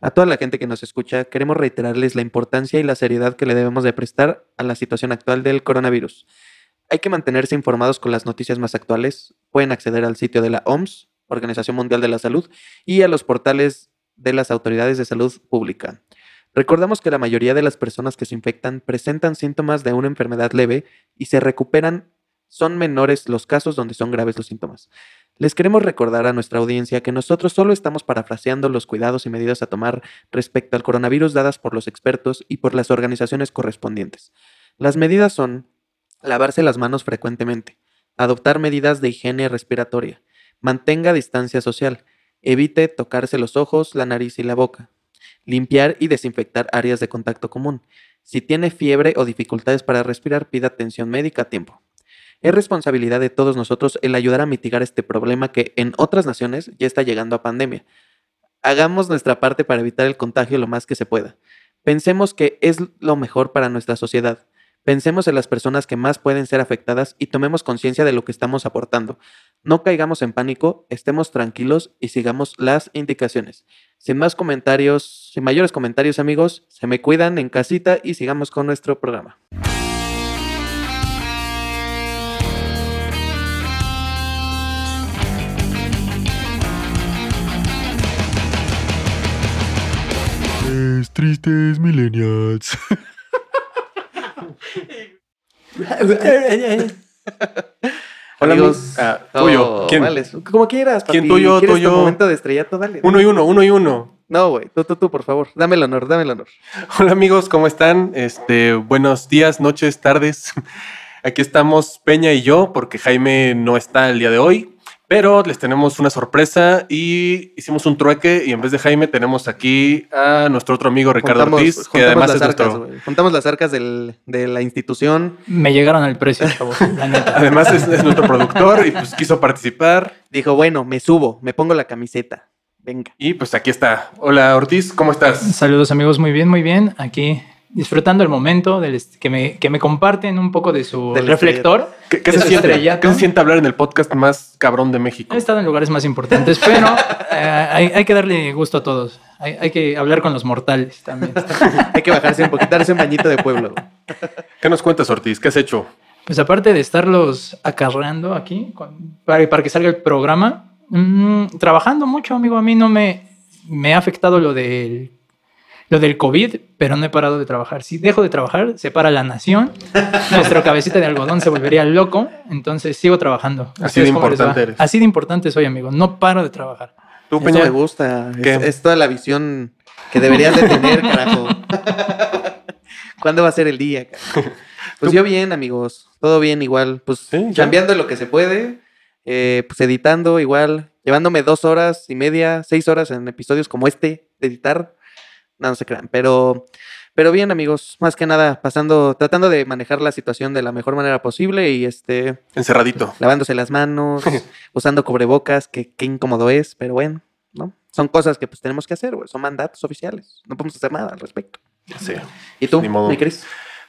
A toda la gente que nos escucha, queremos reiterarles la importancia y la seriedad que le debemos de prestar a la situación actual del coronavirus. Hay que mantenerse informados con las noticias más actuales. Pueden acceder al sitio de la OMS, Organización Mundial de la Salud, y a los portales de las autoridades de salud pública. Recordamos que la mayoría de las personas que se infectan presentan síntomas de una enfermedad leve y se recuperan. Son menores los casos donde son graves los síntomas. Les queremos recordar a nuestra audiencia que nosotros solo estamos parafraseando los cuidados y medidas a tomar respecto al coronavirus dadas por los expertos y por las organizaciones correspondientes. Las medidas son lavarse las manos frecuentemente, adoptar medidas de higiene respiratoria, mantenga distancia social, evite tocarse los ojos, la nariz y la boca, limpiar y desinfectar áreas de contacto común. Si tiene fiebre o dificultades para respirar, pida atención médica a tiempo. Es responsabilidad de todos nosotros el ayudar a mitigar este problema que en otras naciones ya está llegando a pandemia. Hagamos nuestra parte para evitar el contagio lo más que se pueda. Pensemos que es lo mejor para nuestra sociedad. Pensemos en las personas que más pueden ser afectadas y tomemos conciencia de lo que estamos aportando. No caigamos en pánico, estemos tranquilos y sigamos las indicaciones. Sin más comentarios, sin mayores comentarios amigos, se me cuidan en casita y sigamos con nuestro programa. Es tristes millennials. Hola, Amigos, Ah, Oh, tuyo. ¿Quién? vale, como quieras, ¿Quién papi. tuyo, ¿Quieres tuyo? tu momento de estrellato? Dale. Uno y uno, uno y uno. No, güey, tú, tú, tú, por favor. Dame el honor, dame el honor. Hola amigos, ¿cómo están? Este, buenos días, noches, tardes. Aquí estamos Peña y yo, porque Jaime no está el día de hoy, pero les tenemos una sorpresa y hicimos un trueque y en vez de Jaime tenemos aquí a nuestro otro amigo Ricardo Juntamos- Ortiz, que juntamos además las es arcas, nuestro. Juntamos las arcas del- de la institución. Me llegaron al precio, chavos, la neta. además es, es nuestro productor y pues quiso participar Dijo, bueno, me subo, me pongo la camiseta. Venga. y pues aquí está. Hola Ortiz, ¿cómo estás? Saludos amigos, muy bien, muy bien. Aquí disfrutando el momento del que, me, que me comparten un poco de su Del reflector. ¿Qué, qué de se su siente. ¿Qué se siente hablar en el podcast más cabrón de México? He estado en lugares más importantes, pero eh, hay, hay que darle gusto a todos. Hay, hay que hablar con los mortales también. Hay que bajarse un poquito, darse un bañito de pueblo. ¿Qué nos cuentas Ortiz? ¿Qué has hecho? Pues aparte de estarlos acarreando aquí con- para, para que salga el programa, mm, trabajando mucho, amigo, a mí no me, me ha afectado lo del, lo del COVID, pero no he parado de trabajar. Si dejo de trabajar, se para la nación, nuestro cabecita de algodón se volvería loco, entonces sigo trabajando. Así de importante eres. Así de importante soy, amigo, no paro de trabajar. ¿Tú, Eso Peña? me gusta. Es, es toda la visión que deberías de tener, carajo. ¿Cuándo va a ser el día? carajo? Pues Tú- yo bien, amigos. Todo bien igual. Pues Sí, cambiando lo que se puede. eh, pues editando igual. Llevándome dos horas y media, seis horas en episodios como este de editar. No, no se crean. Pero, pero bien, amigos. Más que nada, pasando, tratando de manejar la situación de la mejor manera posible y este, Encerradito. lavándose las manos, usando cubrebocas, que qué incómodo es, pero bueno, ¿no? Son cosas que pues tenemos que hacer, güey. Son mandatos oficiales. No podemos hacer nada al respecto. Sí. ¿Y tú, Ni modo. mi Cris?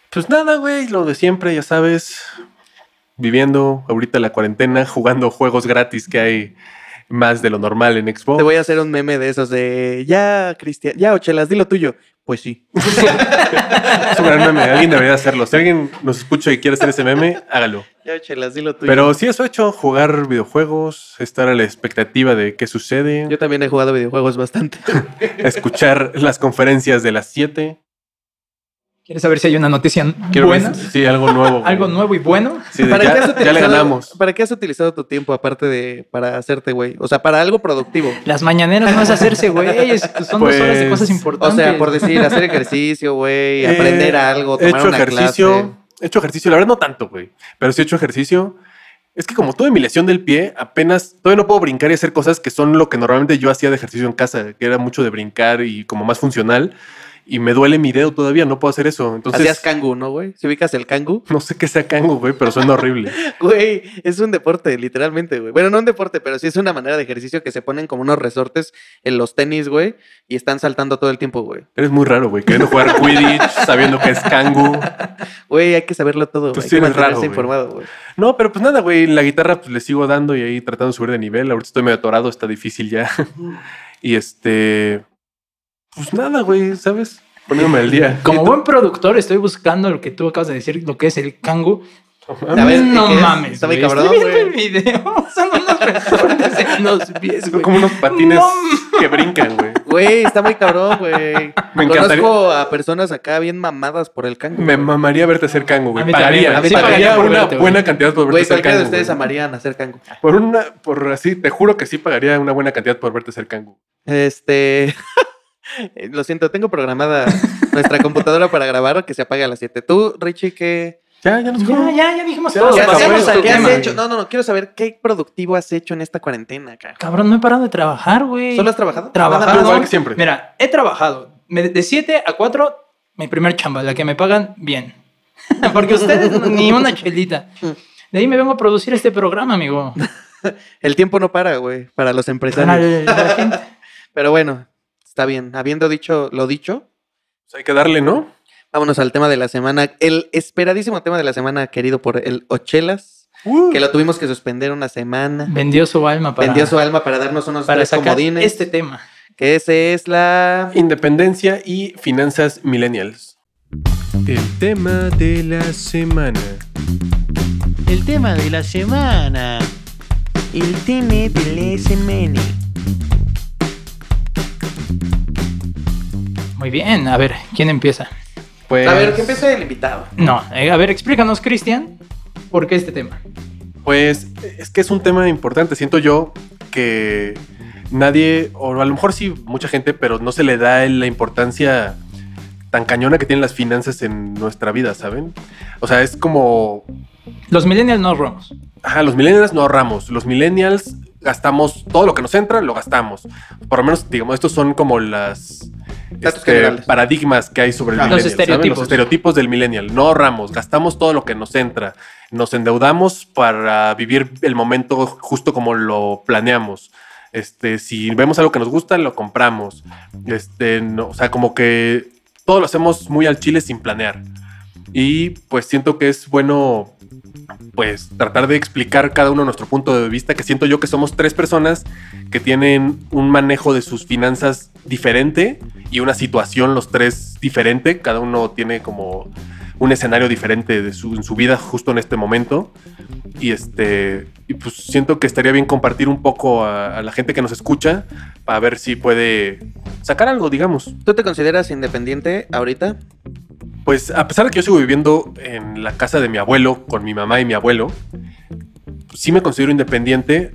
Pues nada, güey, lo de siempre, ya sabes. Viviendo ahorita la cuarentena, jugando juegos gratis que hay más de lo normal en Xbox. Te voy a hacer un meme de esos de ya, Cristian, ya, Ochelas, dilo tuyo. Pues sí. Es un gran meme, alguien debería hacerlo. Si alguien nos escucha y quiere hacer ese meme, hágalo. Ya, Ochelas, dilo tuyo. Pero sí, eso he hecho, jugar videojuegos, estar a la expectativa de qué sucede, Yo también he jugado videojuegos bastante. escuchar las conferencias de las 7. ¿Quieres saber si hay una noticia Quiero buena? sí, algo nuevo. Algo nuevo y bueno. Sí, ¿Para, ya, qué has ya le utilizado, ganamos. ¿Para qué has utilizado tu tiempo aparte de para hacerte, güey? O sea, para algo productivo. Las mañaneras no es hacerse, güey. Son dos horas de cosas O importantes. sea, por decir, hacer ejercicio, güey, Eh, aprender algo, He tomar hecho una ejercicio. clase. He hecho ejercicio, la verdad no tanto, güey. Pero sí he hecho ejercicio. Es que como tuve mi lesión del pie, apenas todavía no puedo brincar y hacer cosas que son lo que normalmente yo hacía de ejercicio en casa, que era mucho de brincar y como más funcional. Y me duele mi dedo todavía, no puedo hacer eso. Entonces, Hacías kangu, ¿no, güey? Si ubicas el kangu. no sé qué sea cango, güey, pero suena horrible. Güey, es un deporte, literalmente, güey. Bueno, no un deporte, pero sí es una manera de ejercicio que se ponen como unos resortes en los tenis, güey, y están saltando todo el tiempo, güey. Eres muy raro, güey, queriendo jugar Quidditch, sabiendo que es cangu. Güey, hay que saberlo todo, güey. sí eres raro, informado, güey. No, pero pues nada, güey, la guitarra pues le sigo dando y ahí tratando de subir de nivel. Ahorita estoy medio atorado, está difícil ya. y este, pues nada, güey, ¿sabes? Poniéndome al día. Como buen productor, estoy buscando lo que tú acabas de decir, lo que es el cangu. A ver, no mames. Está muy cabrón, Estoy viendo güey. el video. Son unos resortes en los pies, Son güey. como unos patines No. que brincan, güey. Güey, está muy cabrón, güey. Me encantaría- Conozco a personas acá bien mamadas por el cango. Me mamaría verte hacer cango, güey. Pagaría, también, a mí sí pagaría por una verte, buena cantidad por verte hacer de cango. ustedes güey. amarían hacer cango. Por una, por así, te juro que sí pagaría una buena cantidad por verte hacer cango. Este. Lo siento, tengo programada nuestra computadora para grabar que se apague a las 7. Tú, Richie, ¿qué, Ya, ya nos Ya, ya, ya dijimos Ya, todo. pasamos al ¿qué has hecho? No, no, no, quiero saber qué productivo has hecho en esta cuarentena, cara. Cabrón, no he parado de trabajar, güey. ¿Solo has trabajado? Trabajado. Más. Igual que siempre. Mira, he trabajado me- de 7 a 4, mi primer chamba, la que me pagan bien. Porque ustedes ni una chelita. De ahí me vengo a producir este programa, amigo. El tiempo no para, güey, para los Para empresarios. la gente. Pero bueno, está bien. Habiendo dicho lo dicho, Pues hay que darle, ¿no? vámonos al tema de la semana. El esperadísimo tema de la semana querido por el Ochelas, Uh. que lo tuvimos que suspender una semana. Vendió su alma para, Vendió su alma para darnos unos para tres sacar comodines. este tema. Que ese es la... Independencia y finanzas millennials. El tema de la semana. El tema de la semana. El tema de la semana. Muy bien, a ver, ¿quién empieza? Pues, A ver, que empiece el invitado. No, eh, a ver, explícanos, Cristian, ¿por qué este tema? Pues es que es un tema importante. Siento yo que nadie, o a lo mejor sí, mucha gente, pero no se le da la importancia tan cañona que tienen las finanzas en nuestra vida, ¿saben? O sea, es como Los millennials no robamos. Ajá, los millennials no ahorramos. Los millennials gastamos todo lo que nos entra, lo gastamos. Por lo menos, digamos, estos son como las Datos este, generales. paradigmas que hay sobre el estereotipos. Los estereotipos del millennial. No ahorramos, gastamos todo lo que nos entra. Nos endeudamos para vivir el momento justo como lo planeamos. Este, si vemos algo que nos gusta, lo compramos. Este, no, o sea, como que todo lo hacemos muy al chile sin planear. Y pues siento que es bueno pues tratar de explicar cada uno nuestro punto de vista, que siento yo que somos tres personas que tienen un manejo de sus finanzas diferente y una situación los tres diferente, cada uno tiene como un escenario diferente de su, en su vida justo en este momento y este pues siento que estaría bien compartir un poco a, a la gente que nos escucha para ver si puede sacar algo, digamos. ¿Tú te consideras independiente ahorita? Pues a pesar de que yo sigo viviendo en la casa de mi abuelo, con mi mamá y mi abuelo, sí me considero independiente,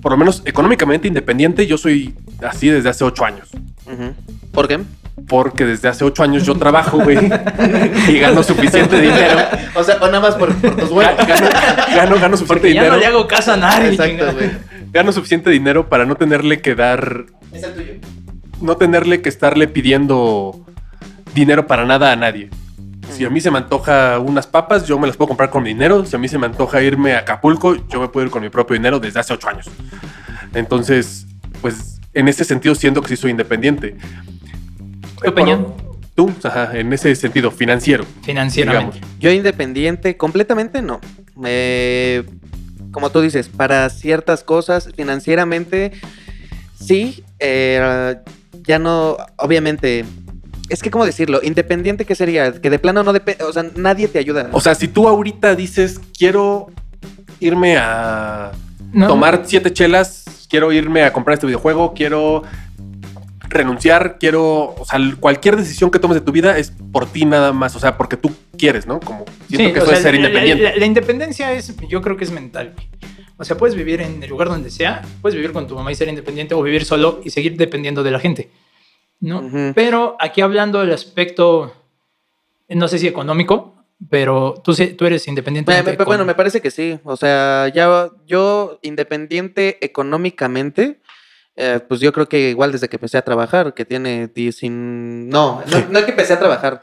por lo menos económicamente independiente, yo soy así desde hace ocho años. ¿Por qué? Porque desde hace ocho años yo trabajo, güey, y gano suficiente dinero. O sea, o nada más por, por tus huevos. Ga- Gano, gano, gano suficiente Porque ya dinero. no le hago caso a nadie. Exacto, güey. Gano suficiente dinero para no tenerle que dar, Es el tuyo. no tenerle que estarle pidiendo dinero para nada a nadie. Si a mí se me antoja unas papas, yo me las puedo comprar con mi dinero. Si a mí se me antoja irme a Acapulco, yo me puedo ir con mi propio dinero desde hace ocho años. Entonces, pues en ese sentido siento que sí soy independiente. ¿Tu opinión? Tú, ajá, en ese sentido, financiero. Financieramente. digamos. Yo independiente, completamente no. Eh, como tú dices, para ciertas cosas, financieramente, sí. eh, ya no, obviamente. Es que, ¿cómo decirlo? Independiente, ¿qué sería? Que de plano no depende. O sea, nadie te ayuda. O sea, si tú ahorita dices, quiero irme a No, tomar siete chelas, quiero irme a comprar este videojuego, quiero renunciar, quiero, o sea, cualquier decisión que tomes de tu vida es por ti nada más, o sea, porque tú quieres, ¿no? Como siento Sí, que eso sea, es ser la- independiente. La, la independencia es, yo creo que es mental. O sea, puedes vivir en el lugar donde sea, puedes vivir con tu mamá y ser independiente o vivir solo y seguir dependiendo de la gente. ¿No? Pero aquí hablando del aspecto, no sé si económico, pero tú, tú eres independiente. Me- me- bueno, me parece que sí. O sea, ya yo independiente económicamente, eh, pues yo creo que igual desde que empecé a trabajar, que tiene 10 sin- No, no, no es que empecé a trabajar,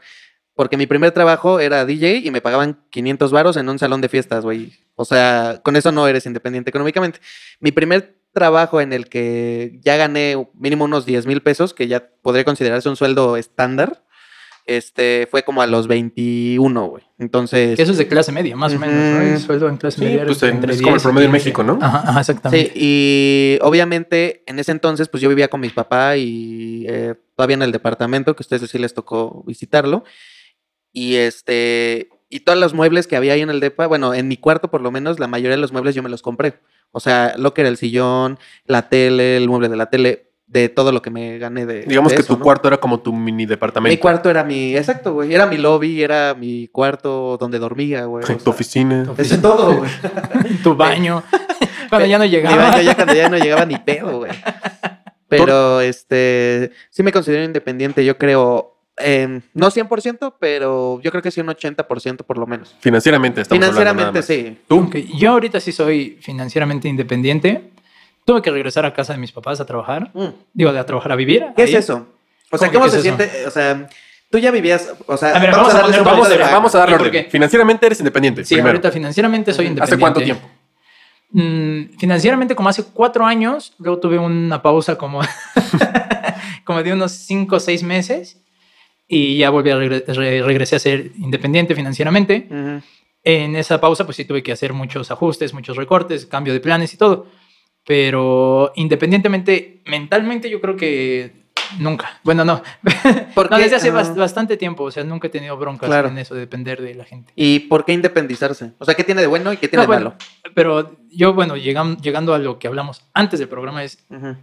porque mi primer trabajo era DJ y me pagaban 500 varos en un salón de fiestas, güey. O sea, con eso no eres independiente económicamente. Mi primer trabajo en el que ya gané mínimo unos 10 mil pesos, que ya podría considerarse un sueldo estándar, este, fue como a los 21, güey. Entonces... Eso es de clase media, más o menos. ¿no? El sueldo en clase Sí, media pues es en- entre es como el 10 y promedio en 15. México, ¿no? Ajá, ajá, Sí, exactamente. y obviamente en ese entonces pues yo vivía con mis papás y eh, todavía en el departamento, que a ustedes sí les tocó visitarlo. Y este, y todos los muebles que había ahí en el depa, bueno, en mi cuarto por lo menos, la mayoría de los muebles yo me los compré. O sea, lo que era el sillón, la tele, el mueble de la tele, de todo lo que me gané de. Digamos de que eso, tu ¿no? cuarto era como tu mini departamento. Mi cuarto era mi, exacto, güey. Era mi lobby, era mi cuarto donde dormía, güey. o Tu sea, oficina. Ese todo, güey. Tu baño. Cuando ya no Mi llegaba. baño ya cuando ya no llegaba ni pedo, güey. Pero este, sí me considero independiente, yo creo, em, no 100%, pero yo creo que sí un 80% por lo menos. Financieramente estamos hablando nada Financieramente más. sí. ¿Tú? Yo ahorita sí soy financieramente independiente. Tuve que regresar a casa de mis papás a trabajar. Mm. Digo, de a trabajar a vivir. ¿Qué ahí. es eso? O sea, ¿Cómo que ¿cómo qué se es siente? O sea, tú ya vivías, o sea, A ver, vamos a Vamos, de vamos darle ¿Y por orden. qué? Financieramente eres independiente. Sí, primero. ahorita financieramente soy independiente. ¿Hace cuánto tiempo? Mm, financieramente como hace cuatro años, luego tuve una pausa como, como de unos cinco o seis meses y ya volví a regre- re- regresé a ser independiente financieramente. Ujú. En esa pausa pues sí tuve que hacer muchos ajustes, muchos recortes, cambio de planes y todo. Pero independientemente, mentalmente yo creo que nunca. Bueno, no. ¿Por no, desde hace Ah. bas- bastante tiempo. O sea, nunca he tenido broncas Claro. en eso de depender de la gente. ¿Y por qué independizarse? O sea, ¿qué tiene de bueno y qué tiene No, de bueno, malo? Pero yo, bueno, llegam- llegando a lo que hablamos antes del programa es, Ujú.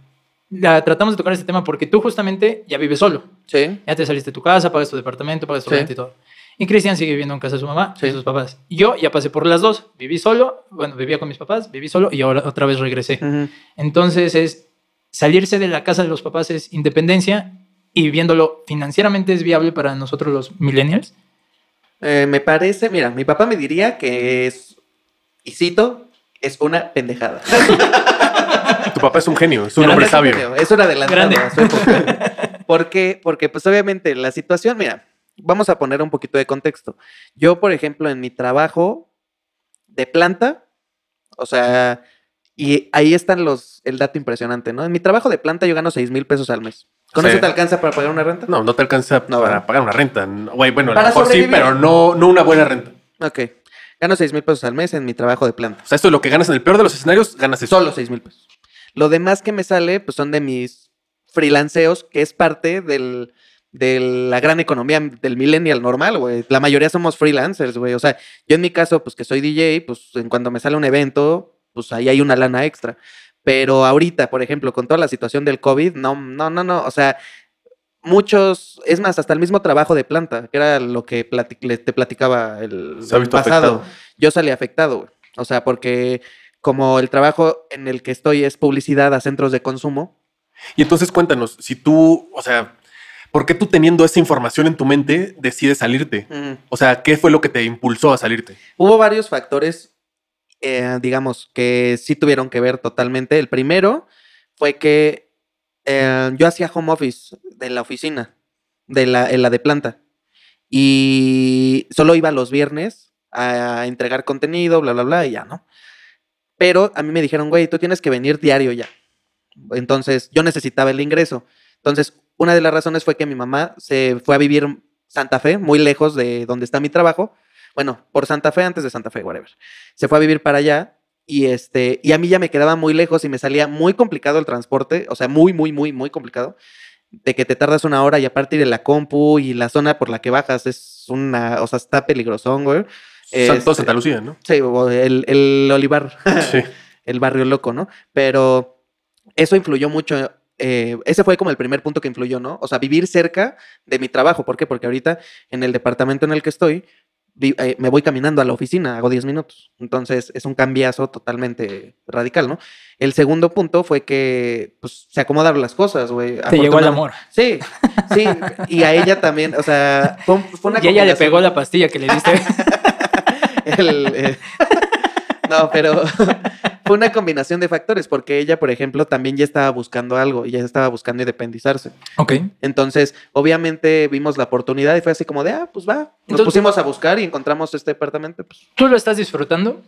La, tratamos de tocar este tema porque tú justamente ya vives solo. Sí. Ya te saliste de tu casa, pagas tu departamento, pagas tu Sí. renta y todo. Y Cristian sigue viviendo en casa de su mamá Sí. y sus papás. Yo ya pasé por las dos. Viví solo, bueno, vivía con mis papás, viví solo y ahora otra vez regresé. Ujú. Entonces es salirse de la casa de los papás es independencia y viéndolo financieramente es viable para nosotros los millennials. Eh, me parece, mira, mi papá me diría que es, y cito, es una pendejada. Tu papá es un genio, es un hombre sabio. genio, Es un adelantado Grande. a su época. ¿Por qué? Porque pues obviamente la situación, mira, vamos a poner un poquito de contexto. Yo, por ejemplo, en mi trabajo de planta, o sea, y ahí están los, el dato impresionante, ¿no? En mi trabajo de planta yo gano 6 mil pesos al mes. ¿Con Sí. eso te alcanza para pagar una renta? No, no te alcanza No, para ¿verdad? pagar una renta. Güey, bueno, a lo Para mejor sí, sobrevivir. pero no, no una buena renta. Ok. Gano 6 mil pesos al mes en mi trabajo de planta. O sea, esto es lo que ganas en el peor de los escenarios, ganas eso. Solo 6 mil pesos. Lo demás que me sale, pues son de mis freelanceos, que es parte del, de la gran economía del millennial normal, güey. La mayoría somos freelancers, güey. O sea, yo en mi caso, pues que soy DJ, pues en cuando me sale un evento, pues ahí hay una lana extra. Pero ahorita, por ejemplo, con toda la situación del COVID, no, no, no, no. O sea, muchos, es más, hasta el mismo trabajo de planta, que era lo que te platicaba el, el pasado afectado. yo salí afectado, güey. O sea, porque como el trabajo en el que estoy es publicidad a centros de consumo, Y entonces cuéntanos, si tú, o sea, ¿por qué tú teniendo esa información en tu mente decides salirte? O sea, ¿qué fue lo que te impulsó a salirte? hubo varios factores, eh, digamos, que sí tuvieron que ver totalmente. El primero fue que eh, yo hacía home office de la oficina, de la, en la de planta, y solo iba los viernes a entregar contenido, bla, bla, bla, y ya, ¿no? Pero a mí me dijeron, güey, tú tienes que venir diario ya. Entonces, yo necesitaba el ingreso. Entonces, una de las razones fue que mi mamá se fue a vivir Santa Fe, muy lejos de donde está mi trabajo. Bueno, por Santa Fe, antes de Santa Fe, whatever. Se fue a vivir para allá y este, y a mí ya me quedaba muy lejos y me salía muy complicado el transporte, o sea, muy, muy, muy, muy complicado. De que te tardas una hora y aparte de la compu y la zona por la que bajas es una, o sea, está peligrosón, güey. Santo Este- Santa Lucía, ¿no? Sí, o el, el olivar Sí. el barrio loco, ¿no? Pero eso influyó mucho. eh, ese fue como el primer punto que influyó, ¿no? O sea, vivir cerca de mi trabajo. ¿Por qué? Porque ahorita en el departamento en el que estoy, vi- eh, me voy caminando a la oficina, hago 10 minutos. Entonces es un cambiazo totalmente radical, ¿no? El segundo punto fue que pues, se acomodaron las cosas, güey. Te llegó el amor. Sí, sí. Y a ella también, o sea, fue, fue una Y ella le pegó la pastilla que le diste. el, eh, no, pero fue una combinación de factores, porque ella, por ejemplo, también ya estaba buscando algo, y ya estaba buscando independizarse. ok. Entonces, obviamente vimos la oportunidad y fue así como de, ah, pues va. Nos Entonces- pusimos a buscar y encontramos este departamento. Pues ¿Tú lo estás disfrutando?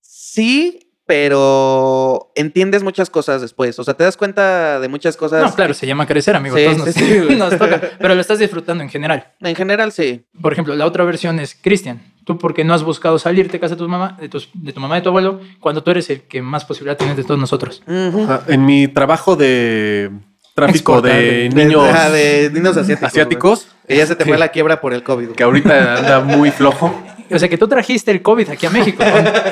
sí, pero entiendes muchas cosas después. O sea, te das cuenta de muchas cosas. No, claro, se llama crecer, amigo. Sí, Todos nos, sí, sí, güey. nos toca. Pero lo estás disfrutando en general. En general, sí. Por ejemplo, la otra versión es Cristian. Tú, porque no has buscado salirte de casa de tu mamá, de, tus- de tu mamá y de tu abuelo, cuando tú eres el que más posibilidad tienes de todos nosotros? En mi trabajo de tráfico de niños De, ajá, de niños asiáticos. asiáticos. Que ya se te fue Sí. la quiebra por el COVID. Que ahorita anda muy flojo. O sea que tú trajiste el COVID aquí a México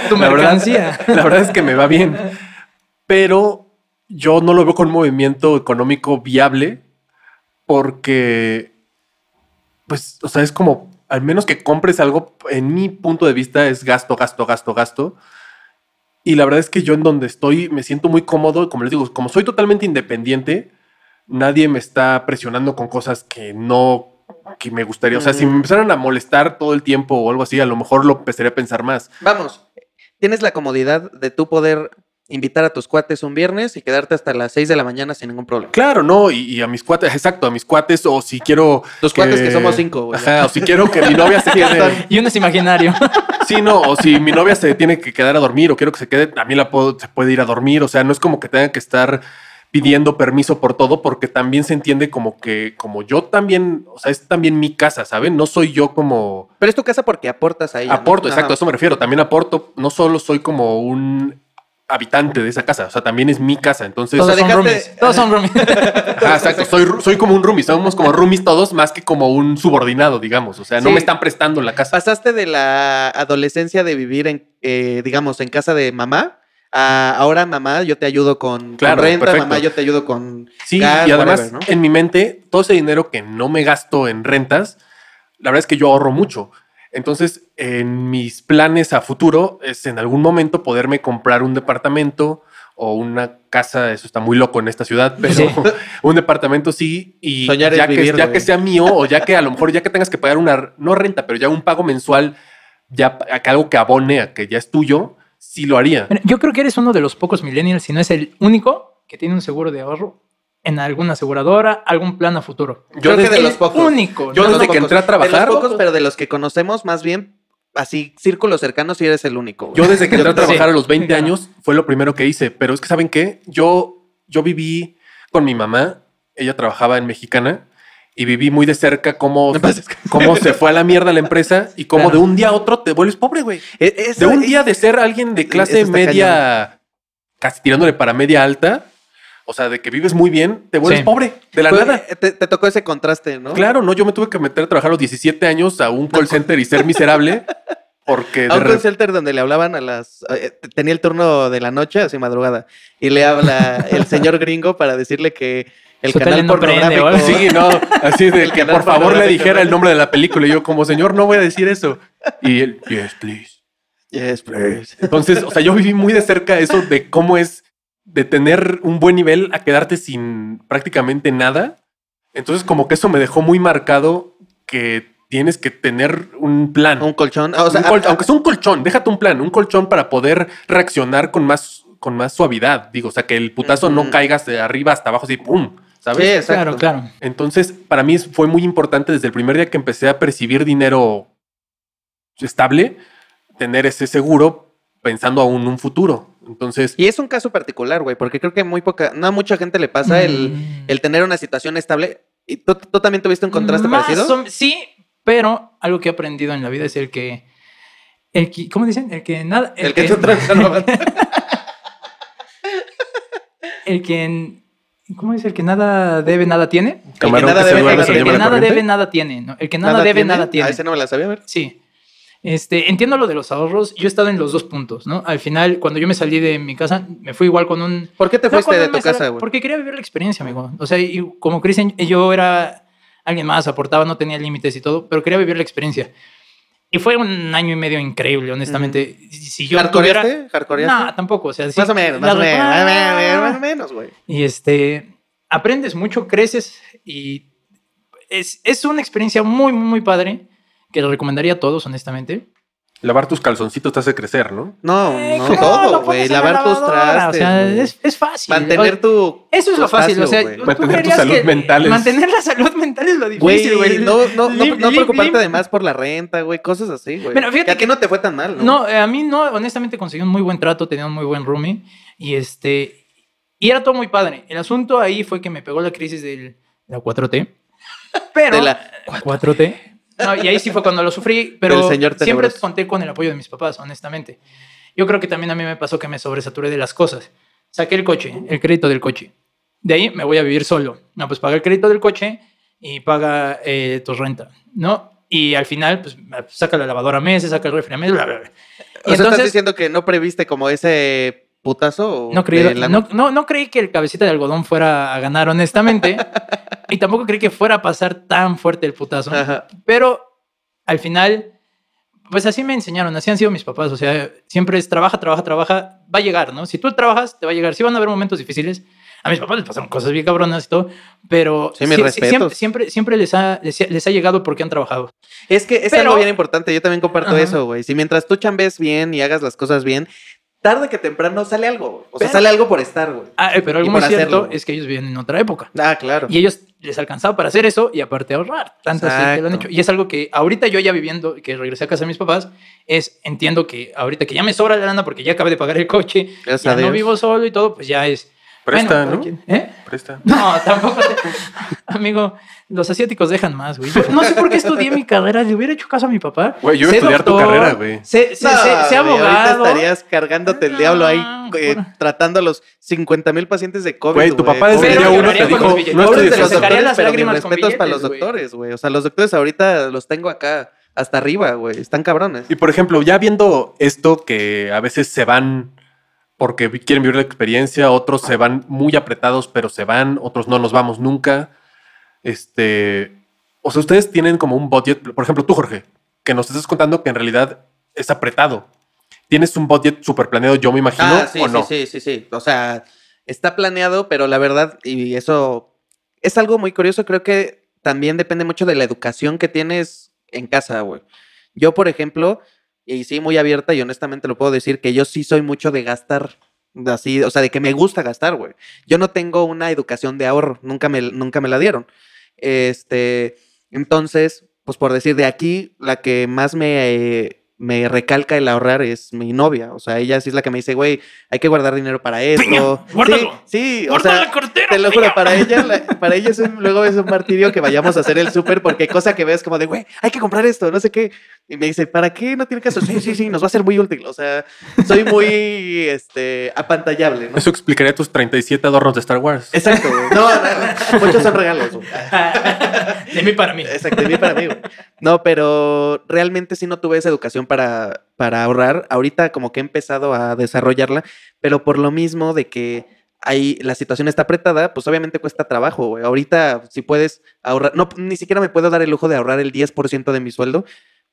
tu La verdad, mercancía. la verdad es que me va bien. Pero yo no lo veo con movimiento económico viable porque, pues, o sea, es como, al menos que compres algo, en mi punto de vista es gasto, gasto, gasto, gasto. Y la verdad es que yo en donde estoy me siento muy cómodo. Como les digo, como soy totalmente independiente, nadie me está presionando con cosas que no, que me gustaría. O sea, si me empezaran a molestar todo el tiempo o algo así, a lo mejor lo empezaría a pensar más. Vamos, tienes la comodidad de tú poder invitar a tus cuates un viernes y quedarte hasta las 6 de la mañana sin ningún problema. Claro, no, y, y a mis cuates, exacto, a mis cuates, o si quiero. Tus cuates que somos cinco, güey. Ajá, o si quiero que mi novia se quede. Y uno es imaginario. Sí, no, o si mi novia se tiene que quedar a dormir, o quiero que se quede, también la puedo, se puede ir a dormir. O sea, no es como que tenga que estar pidiendo permiso por todo, porque también se entiende como que, como yo también, o sea, es también mi casa, ¿saben? No soy yo como. Pero es tu casa porque aportas ahí. Aporto, exacto, a eso me refiero. También aporto, no solo soy como un habitante de esa casa, o sea, también es mi casa. Entonces, O sea, Todos son roomies. Todos son roomies. Ajá, exacto. Soy, soy como un roomie. Somos como roomies todos, más que como un subordinado, digamos. O sea, no Sí. me están prestando la casa. Pasaste de la adolescencia de vivir en, eh, digamos, en casa de mamá a ahora mamá, yo te ayudo con, con Claro, renta, perfecto. mamá, yo te ayudo con Sí, gas, y además, whatever, ¿no? en mi mente, todo ese dinero que no me gasto en rentas, la verdad es que yo ahorro mucho. Entonces, en mis planes a futuro es en algún momento poderme comprar un departamento o una casa, eso está muy loco en esta ciudad, pero Sí. un departamento sí, y Soñar ya, que, ya que sea mío o ya que a lo mejor ya que tengas que pagar una, no renta, pero ya un pago mensual, ya a que algo que abone a que ya es tuyo, sí lo haría. Yo creo que eres uno de los pocos millennials, si no es el único, que tiene un seguro de ahorro en alguna aseguradora, algún plan a futuro. Yo Creo que de El los pocos. único. Yo De desde que entré a trabajar- De los pocos, pero de los que conocemos, más bien, así, círculos cercanos, sí eres el único. güey. Yo desde que entré a trabajar sí. a los 20 Claro. años fue lo primero que hice. Pero es que, ¿saben qué? Yo, yo viví con mi mamá. Ella trabajaba en Mexicana y viví muy de cerca cómo, cómo se fue a la mierda la empresa y cómo Claro. de un día a otro te vuelves pobre, güey. E- De un día de ser alguien de clase Eso está media, casi tirándole para media alta, o sea, de que vives muy bien, te vuelves Sí. pobre de la fue- nada. Te, te tocó ese contraste, ¿no? Claro, no, yo me tuve que meter a trabajar a los 17 años a un call center y ser miserable porque A un call center donde le hablaban a las... eh, tenía el turno de la noche, así madrugada, y le habla el señor gringo para decirle que el Su canal no pornográfico... o algo. Sí, no, así de El que por favor le dijera ¿no? el nombre de la película. Y yo, como señor, no voy a decir eso. Y él, yes, please. Yes, please. Entonces, o sea, yo viví muy de cerca eso de cómo es de tener un buen nivel a quedarte sin prácticamente nada. Entonces, como que eso me dejó muy marcado que tienes que tener un plan. Un colchón. ah, o sea, Un col- aunque sea un colchón, déjate un plan, un colchón para poder reaccionar con más, con más suavidad. Digo, o sea, que el putazo no caigas de arriba hasta abajo así, ¡pum! ¿Sabes? Sí, exacto. Claro, claro. Entonces, para mí fue muy importante desde el primer día que empecé a percibir dinero estable, tener ese seguro pensando aún en un futuro. Entonces, Y es un caso particular, güey, porque creo que muy poca, no a mucha gente le pasa el, Mm. el tener una situación estable. ¿Y tú, tú también tuviste un contraste Más parecido? o- sí, pero algo que he aprendido en la vida es el que. El que ¿Cómo dicen? El que nada. El que tú traes El que. ¿Cómo dice? El que nada debe, nada tiene. camarón nada que se debe, duerme nada El que nada debe, nada tiene. ¿no? El que nada, debe, nada tiene. Ah, ese no me la sabía, a ver. Sí. Este, entiendo lo de los ahorros. Yo he estado en los dos puntos, ¿no? Al final, cuando yo me salí de mi casa, me fui igual con un. ¿Por qué te fuiste de tu casa, güey? Porque quería vivir la experiencia, amigo. O sea, y como Cristian, yo era alguien más, aportaba, no tenía límites y todo, pero quería vivir la experiencia. Y fue un año y medio increíble, honestamente. Si yo tuviera... ¿Hardcoreaste? ¿Hardcoreaste? No, tampoco. O sea, sí, Más o menos, más o menos, más o menos, güey. Y este, aprendes mucho, creces y es, es una experiencia muy, muy, muy padre que le recomendaría a todos, honestamente. Lavar tus calzoncitos te hace crecer, ¿no? No, Eh, no todo, güey. Lavar tus trastes. O sea, es, es fácil. Mantener O- tu. Eso es lo fácil, o sea, espacio, ¿tú güey. Mantener tu salud mental es- Mantener la salud mental es lo difícil, Güey, güey. no, no, no, Lim- no lim- preocuparte lim- además por la renta, güey, cosas así, güey. Bueno, fíjate que a ti que- no te fue tan mal, ¿no? No, eh, a mí no, honestamente conseguí un muy buen trato, tenía un muy buen roomie y este y era todo muy padre. El asunto ahí fue que me pegó la crisis del, de la 4T. Pero De la 4T. No, y ahí sí fue cuando lo sufrí, pero señor siempre conté con el apoyo de mis papás, honestamente. Yo creo que también a mí me pasó que me sobresaturé de las cosas. Saqué el coche, el crédito del coche. De ahí me voy a vivir solo. No, pues paga el crédito del coche y paga eh, tu renta, ¿no? Y al final, pues saca la lavadora a meses, saca el refri a meses, bla, bla, bla. Y O sea, estás entonces, diciendo que no previste como ese putazo. no creí, la- no, no, no creí que el cabecita de algodón fuera a ganar, honestamente. y tampoco creí que fuera a pasar tan fuerte el putazo. Ajá. Pero al final, pues así me enseñaron, así han sido mis papás. O sea, siempre es trabaja, trabaja, trabaja, va a llegar, ¿no? Si tú trabajas, te va a llegar. Sí van a haber momentos difíciles. A mis papás les pasaron cosas bien cabronas y todo, pero Sí, respetos. siempre, siempre, siempre les, ha, les, les ha llegado porque han trabajado. Es que es Pero- algo bien importante. Yo también comparto Ajá. eso, güey. Si mientras tú chambes bien y hagas las cosas bien, tarde que temprano sale algo, güey. O sea, sale algo por estar, güey. Ah, eh, pero algo muy cierto hacerlo. es que ellos viven en otra época. Ah, claro. Y ellos les alcanzaba para hacer eso y aparte ahorrar. Tanto así que lo han hecho. Y es algo que ahorita yo ya viviendo, que regresé a casa de mis papás, es entiendo que ahorita que ya me sobra la lana porque ya acabé de pagar el coche, Gracias ya no vivo solo y todo, pues ya es. Presta, bueno, ¿no? ¿Eh? Presta. No, tampoco. te- Amigo, los asiáticos dejan más, güey. No sé por qué estudié mi carrera. Le hubiera hecho caso a mi papá. Güey, yo iba a estudiar tu doctor, carrera, güey. Sé, sé, No, sé- sé güey, Ahorita abogado. estarías cargándote el diablo ahí, No, eh, por- tratando a los 50 mil pacientes de COVID. Güey, tu papá desde día uno te dijo, no estudies los eso. doctores, las pero mis respetos para los doctores, güey. O sea, los doctores ahorita los tengo acá, hasta arriba, güey. Están cabrones. Y por ejemplo, ya viendo esto que a veces se van porque quieren vivir la experiencia, otros se van muy apretados, pero se van, otros no nos vamos nunca. Este, o sea, ustedes tienen como un budget, por ejemplo, tú, Jorge, que nos estás contando que en realidad es apretado. ¿Tienes un budget súper planeado, yo me imagino, Ah, sí, o no? sí, sí, sí, sí. O sea, está planeado, pero la verdad, y eso es algo muy curioso, creo que también depende mucho de la educación que tienes en casa, güey. Yo, por ejemplo, y sí, muy abierta y honestamente lo puedo decir, que yo sí soy mucho de gastar. Así, o sea, de que me gusta gastar, güey. Yo no tengo una educación de ahorro, nunca me, nunca me la dieron. Este, entonces, pues por decir, de aquí, la que más me, eh, me recalca el ahorrar es mi novia. O sea, ella sí es la que me dice, güey, hay que guardar dinero para esto. Guárdalo. Sí, sí, o sea, cartera, te lo juro, para ella, la- para ella es un, luego es un martirio que vayamos a hacer el súper porque cosa que ves como de, güey, hay que comprar esto, no sé qué. Y me dice, ¿para qué? No tiene caso. Sí, sí, sí, nos va a ser muy útil. O sea, soy muy, este, apantallable, ¿no? Eso explicaría tus 37 adornos de Star Wars. Exacto, güey. No, no, muchos son regalos, güey. de mí para mí. Exacto, de mí para mí, güey. No, pero realmente sí no tuve esa educación para, para ahorrar. Ahorita como que he empezado a desarrollarla, pero por lo mismo de que ahí la situación está apretada, pues obviamente cuesta trabajo. Ahorita si puedes ahorrar, no, ni siquiera me puedo dar el lujo de ahorrar el 10% de mi sueldo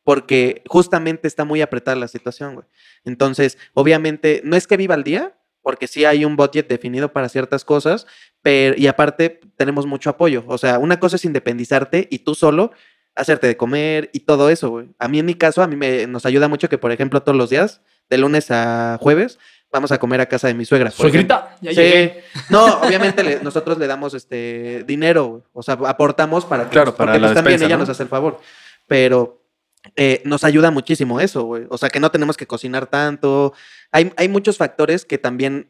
porque justamente está muy apretada la situación. Entonces, obviamente, no es que viva al día, porque sí hay un budget definido para ciertas cosas, pero, y aparte tenemos mucho apoyo. O sea, una cosa es independizarte y tú solo hacerte de comer y todo eso, güey. A mí en mi caso, a mí me, nos ayuda mucho que, por ejemplo, todos los días, de lunes a jueves, vamos a comer a casa de mi suegra. Suegrita, ya Sí. llegué. No, obviamente le- nosotros le damos este dinero, güey. o sea, aportamos para que Claro, nos- para porque, la pues, también ella ¿no? nos hace el favor. Pero eh, nos ayuda muchísimo eso, güey. O sea, que no tenemos que cocinar tanto. Hay, hay muchos factores que también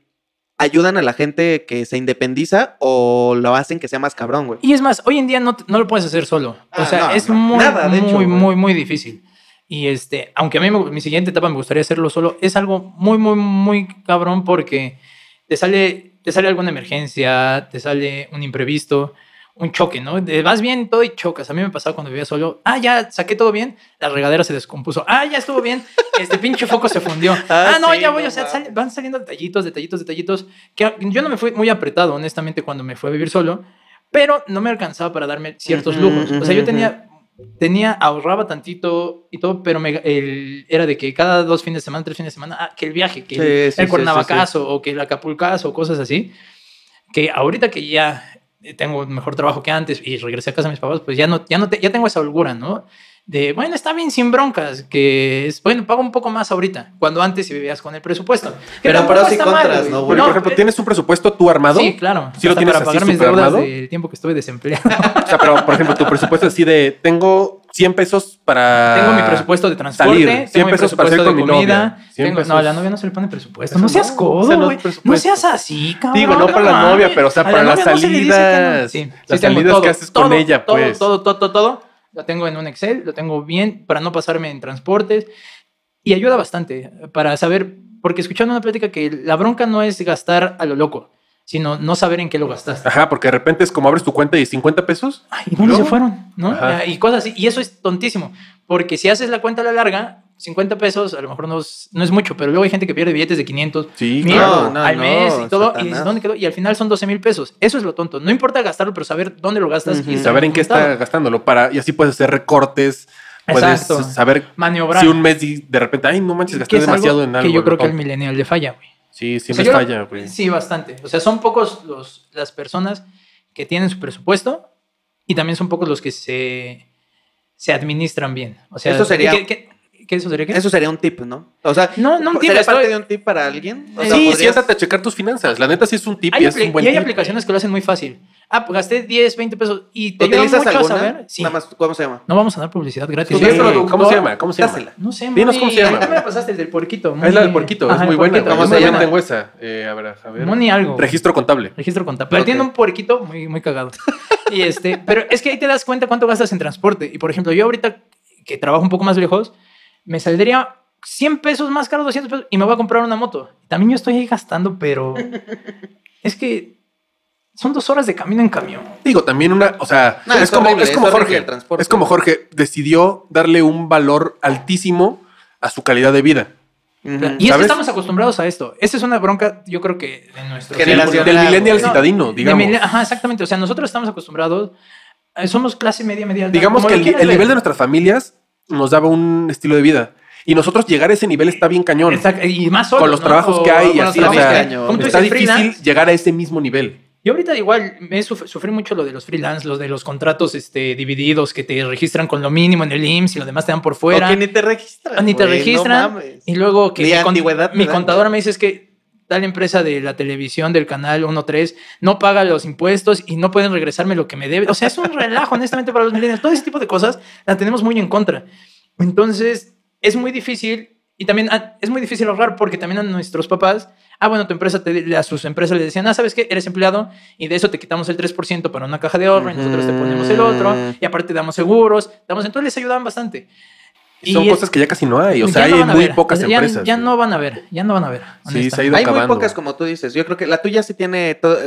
ayudan a la gente que se independiza o lo hacen que sea más cabrón, güey. Y es más, hoy en día no, no lo puedes hacer solo. o Ah, sea, no, es no, muy, nada, de hecho, muy, muy, muy difícil. Y este, aunque a mí me- mi siguiente etapa me gustaría hacerlo solo, es algo muy, muy, muy cabrón porque te sale, te sale alguna emergencia, te sale un imprevisto, un choque, ¿no? Vas bien todo y chocas. A mí me pasaba cuando vivía solo. Ah, ya saqué todo bien. La regadera se descompuso. Ah, ya estuvo bien. Este pinche foco se fundió. Ah, Ah, no, sí, ya voy. no o sea, sal- van saliendo detallitos, detallitos, detallitos. Que yo no me fui muy apretado, honestamente, cuando me fui a vivir solo. Pero no me alcanzaba para darme ciertos lujos. O sea, yo tenía, tenía, ahorraba tantito y todo, pero me, el, era de que cada dos fines de semana, tres fines de semana, ah, que el viaje, que Sí, el, sí, el Cuernavacazo o que el Acapulcazo o cosas así. Que ahorita que ya tengo mejor trabajo que antes y regresé a casa de mis papás, pues ya no, ya no te- ya tengo esa holgura, ¿no? De, bueno, está bien sin broncas, que es, bueno, pago un poco más ahorita, cuando antes si vivías con el presupuesto. Pero pros y está mal, contras, ¿no, güey? Porque, por ejemplo, eh, ¿tienes un presupuesto tú armado? Sí, claro. ¿Sí lo tienes para así pagar mis deudas armado? del tiempo que estuve desempleado. O sea, pero por ejemplo, tu presupuesto es así de tengo 100 pesos para. tengo mi presupuesto de transporte, salir, tengo 100 mi pesos para con mi comida. novia, 100 tengo- no, a la novia no se le pone presupuesto. No seas codo, no seas así, cabrón. Digo, no para la novia, pero, o sea, A la para las salidas, Sí, las sí salidas todo, que haces con ella, todo, pues. Todo, todo, todo, todo. Lo tengo en un Excel, lo tengo bien para no pasarme en transportes. Y ayuda bastante para saber, porque escuchando una plática que la bronca no es gastar a lo loco, sino no saber en qué lo gastaste. Ajá, porque de repente es como abres tu cuenta y 50 pesos. Ay, ¿y dónde ¿No? se fueron? ¿No? Ajá. Y cosas así. Y eso es tontísimo. Porque si haces la cuenta a la larga, 50 pesos a lo mejor no es, no es mucho, pero luego hay gente que pierde billetes de 500 Sí, mil claro. no, al no, mes y todo. Y dices, ¿dónde quedó? Y al final son 12 mil pesos. Eso es lo tonto. No importa gastarlo, pero saber dónde lo gastas y Saber en qué está gastándolo para y así puedes hacer recortes. Puedes Exacto. saber Maniobrar. si un mes y de repente, ay, no manches, gasté demasiado en algo. que yo creo que al millennial le falla, güey. Sí, O sea, yo- falla, güey. Sí, bastante. O sea, son pocos los, las personas que tienen su presupuesto y también son pocos los que se, se administran bien. O sea, Eso sería- ¿qué, qué- qué eso sería? qué? Eso sería un tip, ¿no? O sea, No, no un tip, ¿sería estoy- parte de un tip para alguien? O sea, sí, podrías- siéntate a checar tus finanzas. La neta sí es un tip Hay y es un buen y hay tip. aplicaciones que lo hacen muy fácil. Ah, pues gasté 10, 20 pesos y te ¿Utilizas mucho a alguna? saber. Sí. Nada más, ¿cómo se llama? No vamos a dar publicidad gratis. Sí, pero ¿Cómo se llama? ¿Cómo se llama? Dásela. No sé, Dinos Moni. cómo se llama, me la pasaste el del puerquito. Es la del Ajá, es muy buena. ¿Cómo se muy llama? Tengo esa. Eh, a ver, a ver. Moni algo. Registro contable. Registro contable. Pero tiene un puerquito muy, muy cagado. Y este, pero es que ahí te das cuenta cuánto gastas en transporte. Y por ejemplo, yo ahorita que trabajo un poco más lejos, me saldría 100 pesos más caro, 200 pesos, y me voy a comprar una moto. También yo estoy ahí gastando, pero es que son dos horas de camino en camión. Digo, también una, o sea, No, es, es como, horrible, es como es Jorge. el transporte. Es como Jorge decidió darle un valor altísimo a su calidad de vida. Y es que estamos acostumbrados a esto. Esa es una bronca, yo creo que de nuestro Generacional, del millennial güey. citadino, digamos. Ajá, exactamente. O sea, nosotros estamos acostumbrados, eh, somos clase media, media. Digamos que el, nivel de nuestras familias nos daba un estilo de vida. Y nosotros llegar a ese nivel está bien cañón. Exacto, y más solo, Con los trabajos que hay y así, o sea, está dices, difícil freelance. llegar a ese mismo nivel. Yo ahorita igual me suf- sufrí mucho lo de los freelance, los de los contratos este, divididos que te registran con lo mínimo en el IMSS y lo demás te dan por fuera. O que ni te registran. Ni te registran. No mames. Y luego que mi, con- antigüedad mi contadora me dice es que tal empresa de la televisión del canal 1.3 no paga los impuestos y no pueden regresarme lo que me debe. O sea, es un relajo, honestamente, para los millennials. Todo ese tipo de cosas la tenemos muy en contra. Entonces, es muy difícil y también ah, es muy difícil ahorrar porque también a nuestros papás, ah, bueno, tu empresa, te, a sus empresas le decían, ah, ¿sabes qué? Eres empleado y de eso te quitamos el 3% para una caja de ahorro y nosotros te ponemos el otro y aparte damos seguros, damos, entonces les ayudaban bastante. Y son es- cosas que ya casi no hay. O sea, no hay muy ver, pocas ya- empresas. Ya no van a ver, ya no van a ver. Sí, se ha ido Hay muy pocas, como tú dices. Yo creo que la tuya sí tiene todo-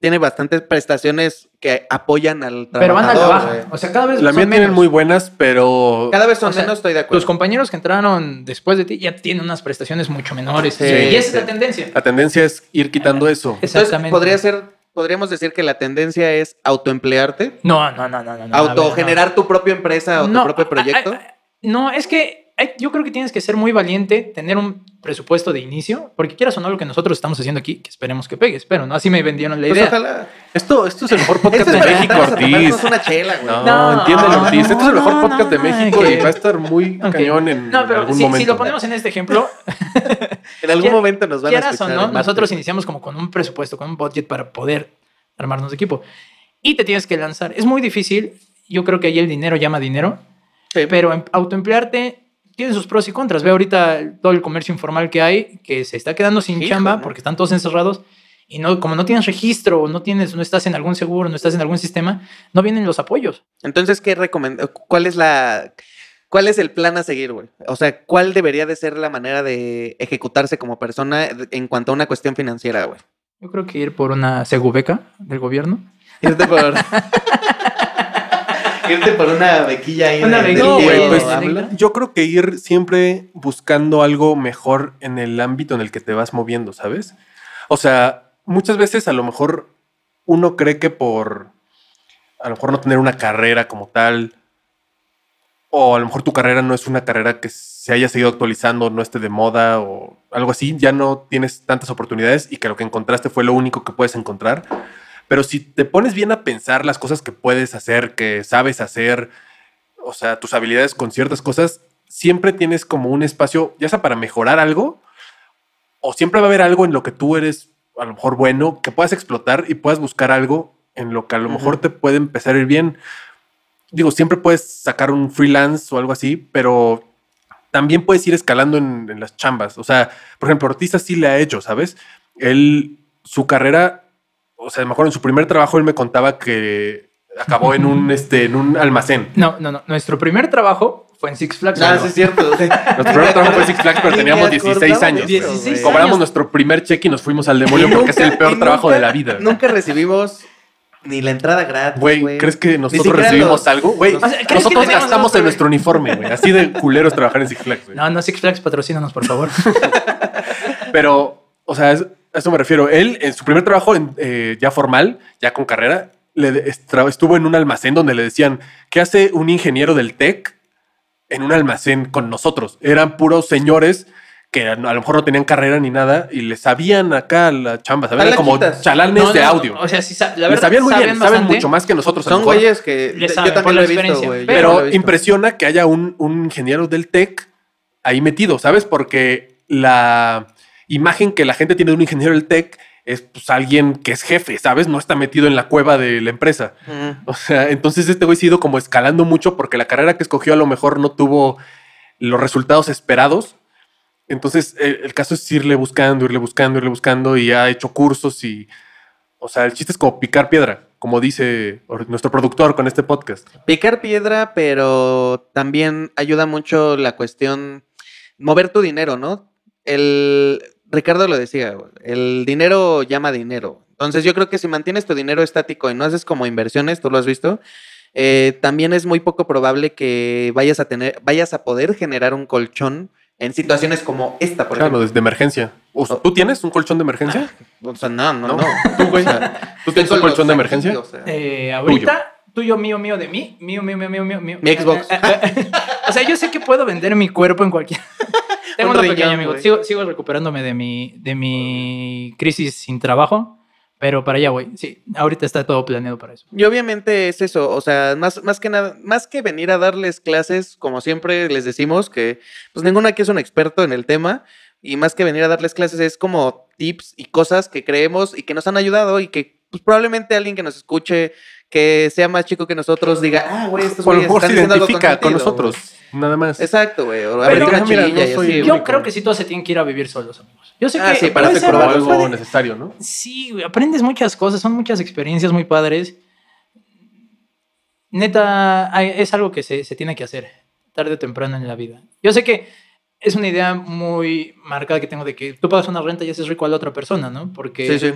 tiene bastantes prestaciones que apoyan al trabajador. Pero van a la baja. O sea, cada vez La son mía tienen muy buenas, pero. Cada vez son O sea, menos, estoy de acuerdo. Tus compañeros que entraron después de ti ya tienen unas prestaciones mucho menores. Sí, y esa es la tendencia. La tendencia es ir quitando eso. Entonces, Exactamente. podría ser, podríamos decir que la tendencia es autoemplearte, No, no, no, no. no, no, autogenerar tu propia empresa o no. tu propio No, proyecto. No, es que hay- yo creo que tienes que ser muy valiente, tener un presupuesto de inicio, porque quieras o no lo que nosotros estamos haciendo aquí, que esperemos que pegues, pero no, así me vendieron la Pues idea. ojalá. Esto, esto es el mejor podcast Este de México, Ortiz. una chela, güey. No, No, entiéndelo, no, Ortiz. Este es el mejor no, podcast de México que- y va a estar muy Ok. cañón en No, pero algún si, momento. si lo ponemos en este ejemplo, En algún momento nos van a quieras o escuchar. no, nosotros iniciamos como con un presupuesto, con un budget para poder armarnos de equipo. Y te tienes que lanzar. Es muy difícil. Yo creo que ahí el dinero llama dinero. Sí. Pero em- autoemplearte tiene sus pros y contras. Ve ahorita todo el comercio informal que hay, que se está quedando sin Híjole. chamba porque están todos encerrados. Y no, como no tienes registro, no tienes, no estás en algún seguro, no estás en algún sistema, no vienen los apoyos. Entonces, ¿qué ¿Cuál es la cuál es el plan a seguir, güey? O sea, ¿cuál debería de ser la manera de ejecutarse como persona en cuanto a una cuestión financiera, güey? Yo creo que ir por una segubeca del gobierno. Irte por Irte por una bequilla ahí Una bequilla No, güey, pues yo creo que ir siempre buscando algo mejor en el ámbito en el que te vas moviendo, ¿sabes? O sea, muchas veces a lo mejor uno cree que por a lo mejor no tener una carrera como tal, o a lo mejor tu carrera no es una carrera que se haya seguido actualizando, no esté de moda o algo así, ya no tienes tantas oportunidades y que lo que encontraste fue lo único que puedes encontrar. Pero si te pones bien a pensar las cosas que puedes hacer, que sabes hacer, o sea, tus habilidades con ciertas cosas, siempre tienes como un espacio, ya sea para mejorar algo, o siempre va a haber algo en lo que tú eres a lo mejor bueno, que puedas explotar y puedas buscar algo en lo que a lo mejor te puede empezar a ir bien. Digo, siempre puedes sacar un freelance o algo así, pero también puedes ir escalando en, en las chambas. O sea, por ejemplo, Ortiz sí le ha hecho, ¿sabes? Él, su carrera, o sea, a lo mejor en su primer trabajo él me contaba que acabó en un, este, en un almacén. No, no, no. Nuestro primer trabajo fue en Six Flags. Ah, amigo. sí es cierto. Nuestro primer trabajo fue Six Flags, pero teníamos 16 acordaba años. de eso, güey. 16 Cobramos nuestro primer cheque y nos fuimos al demonio porque es el peor trabajo nunca- de la vida. Nunca recibimos ni la entrada gratis. Güey, ¿crees que nosotros recibimos los- algo? Güey, O sea, ¿crees que nosotros gastamos en nuestro uniforme, güey. Así de culero es trabajar en Six Flags, güey. No, no, Six Flags, patrocínanos, por favor. Pero, o sea, es- a eso me refiero. Él, en su primer trabajo en, eh, ya formal, ya con carrera, le estuvo en un almacén donde le decían, ¿qué hace un ingeniero del TEC en un almacén con nosotros? Eran puros señores que a lo mejor no tenían carrera ni nada y le sabían acá la chamba, ¿sabes? Eran como Talachitas. chalanes No, de no, audio. O sea, sí, sa- la Le verdad, sabían muy bien, saben mucho más que nosotros. Son güeyes que Le yo saben, también la lo he visto, experiencia. güey. Pero impresiona que haya un, un ingeniero del TEC ahí metido, ¿sabes? Porque la imagen que la gente tiene de un ingeniero del TEC es pues, alguien que es jefe, ¿sabes? No está metido en la cueva de la empresa. Mm. O sea, entonces este güey se ha ido como escalando mucho porque la carrera que escogió a lo mejor no tuvo los resultados esperados. Entonces el, el caso es irle buscando, irle buscando, irle buscando y ha hecho cursos y... O sea, el chiste es como picar piedra, como dice nuestro productor con este podcast. Picar piedra, pero también ayuda mucho la cuestión mover tu dinero, ¿no? El Ricardo lo decía, el dinero llama dinero. Entonces yo creo que si mantienes tu dinero estático y no haces como inversiones, tú lo has visto, eh, también es muy poco probable que vayas a tener, vayas a poder generar un colchón en situaciones como esta, por Claro, ejemplo. desde emergencia. O sea, ¿Tú tienes un colchón de emergencia? O sea, no, no, ¿No? no. ¿Tú, güey? O sea, ¿Tú tienes un colchón de emergencia? aquí, o sea. Eh, ahorita, tuyo, mío, mío, de mí. Mío, mío, mío, mío, mío. mío. Mi Xbox. O sea, yo sé que puedo vender mi cuerpo en cualquier. Tengo Un una riñón, pequeña, amigo. Sigo, sigo recuperándome de mi, de mi crisis sin trabajo. Pero para allá voy. Sí, ahorita está todo planeado para eso. Y obviamente es eso, o sea, más, más que nada, más que venir a darles clases, como siempre les decimos, que pues ninguno aquí es un experto en el tema, y más que venir a darles clases es como tips y cosas que creemos y que nos han ayudado y que pues, probablemente alguien que nos escuche, que sea más chico que nosotros, diga, ah, güey, estos güeyes se están diciendo algo identifica con sentido, nosotros, nada más. güey". Exacto, güey. Chilla no Yo creo que sí todos se tienen que ir a vivir solos, amigos. Yo sé Ah, que sí, para ser- algo puede- necesario, ¿no? Sí, güey, aprendes muchas cosas, son muchas experiencias muy padres. Neta, es algo que se, se tiene que hacer tarde o temprano en la vida. Yo sé que es una idea muy marcada que tengo de que tú pagas una renta y haces rico a la otra persona, ¿no? Porque Sí, sí.